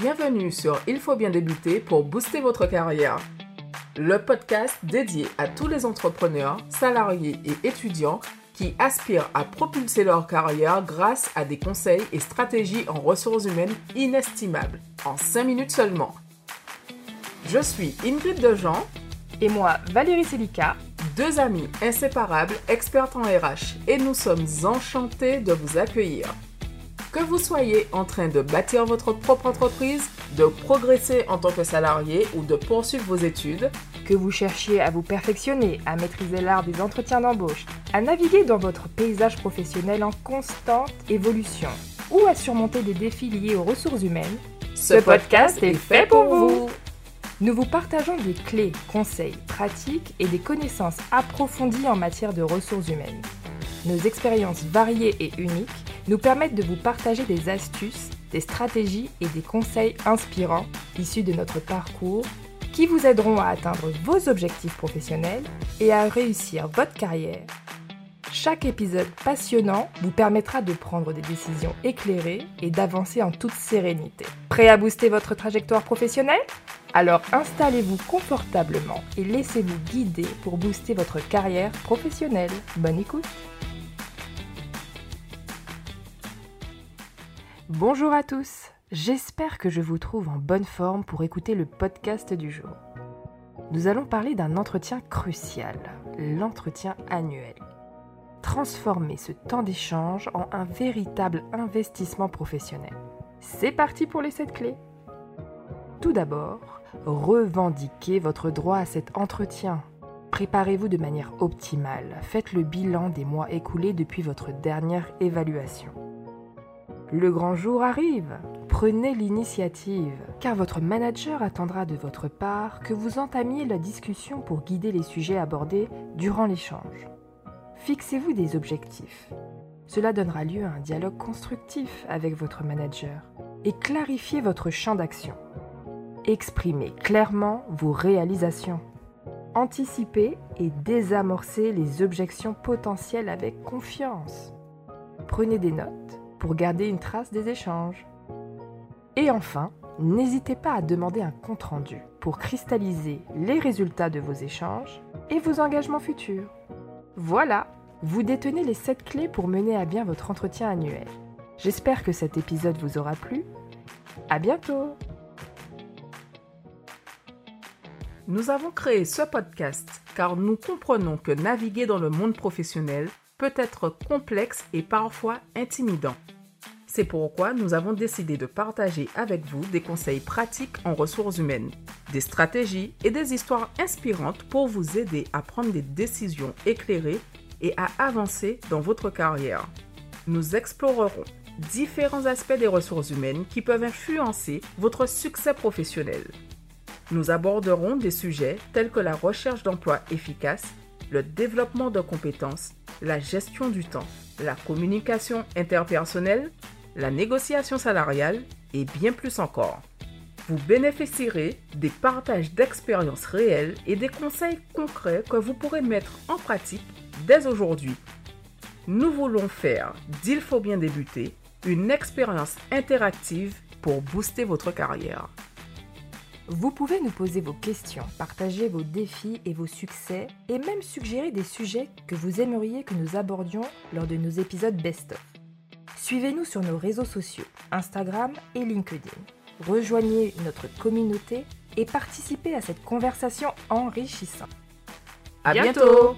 Bienvenue sur Il faut bien débuter pour booster votre carrière. Le podcast dédié à tous les entrepreneurs, salariés et étudiants qui aspirent à propulser leur carrière grâce à des conseils et stratégies en ressources humaines inestimables, en 5 minutes seulement. Je suis Ingrid Dejean et moi Valérie Selika, deux amies inséparables expertes en RH et nous sommes enchantés de vous accueillir. Que vous soyez en train de bâtir votre propre entreprise, de progresser en tant que salarié ou de poursuivre vos études, que vous cherchiez à vous perfectionner, à maîtriser l'art des entretiens d'embauche, à naviguer dans votre paysage professionnel en constante évolution ou à surmonter des défis liés aux ressources humaines, ce, podcast est fait pour vous. Nous vous partageons des clés, conseils, pratiques et des connaissances approfondies en matière de ressources humaines. Nos expériences variées et uniques nous permettent de vous partager des astuces, des stratégies et des conseils inspirants issus de notre parcours qui vous aideront à atteindre vos objectifs professionnels et à réussir votre carrière. Chaque épisode passionnant vous permettra de prendre des décisions éclairées et d'avancer en toute sérénité. Prêt à booster votre trajectoire professionnelle? Alors installez-vous confortablement et laissez-vous guider pour booster votre carrière professionnelle. Bonne écoute Bonjour à tous, j'espère que je vous trouve en bonne forme pour écouter le podcast du jour. Nous allons parler d'un entretien crucial, l'entretien annuel. Transformer ce temps d'échange en un véritable investissement professionnel. C'est parti pour les 7 clés. Tout d'abord, revendiquez votre droit à cet entretien. Préparez-vous de manière optimale. Faites le bilan des mois écoulés depuis votre dernière évaluation. Le grand jour arrive. Prenez l'initiative, car votre manager attendra de votre part que vous entamiez la discussion pour guider les sujets abordés durant l'échange. Fixez-vous des objectifs. Cela donnera lieu à un dialogue constructif avec votre manager et clarifiez votre champ d'action. Exprimez clairement vos réalisations. Anticipez et désamorcez les objections potentielles avec confiance. Prenez des notes pour garder une trace des échanges. Et enfin, n'hésitez pas à demander un compte-rendu pour cristalliser les résultats de vos échanges et vos engagements futurs. Voilà, vous détenez les 7 clés pour mener à bien votre entretien annuel. J'espère que cet épisode vous aura plu. À bientôt! Nous avons créé ce podcast car nous comprenons que naviguer dans le monde professionnel peut être complexe et parfois intimidant. C'est pourquoi nous avons décidé de partager avec vous des conseils pratiques en ressources humaines, des stratégies et des histoires inspirantes pour vous aider à prendre des décisions éclairées et à avancer dans votre carrière. Nous explorerons différents aspects des ressources humaines qui peuvent influencer votre succès professionnel. Nous aborderons des sujets tels que la recherche d'emploi efficace, le développement de compétences, la gestion du temps, la communication interpersonnelle, la négociation salariale et bien plus encore. Vous bénéficierez des partages d'expériences réelles et des conseils concrets que vous pourrez mettre en pratique dès aujourd'hui. Nous voulons faire d'Il faut bien débuter une expérience interactive pour booster votre carrière. Vous pouvez nous poser vos questions, partager vos défis et vos succès et même suggérer des sujets que vous aimeriez que nous abordions lors de nos épisodes best-of. Suivez-nous sur nos réseaux sociaux, Instagram et LinkedIn. Rejoignez notre communauté et participez à cette conversation enrichissante. À bientôt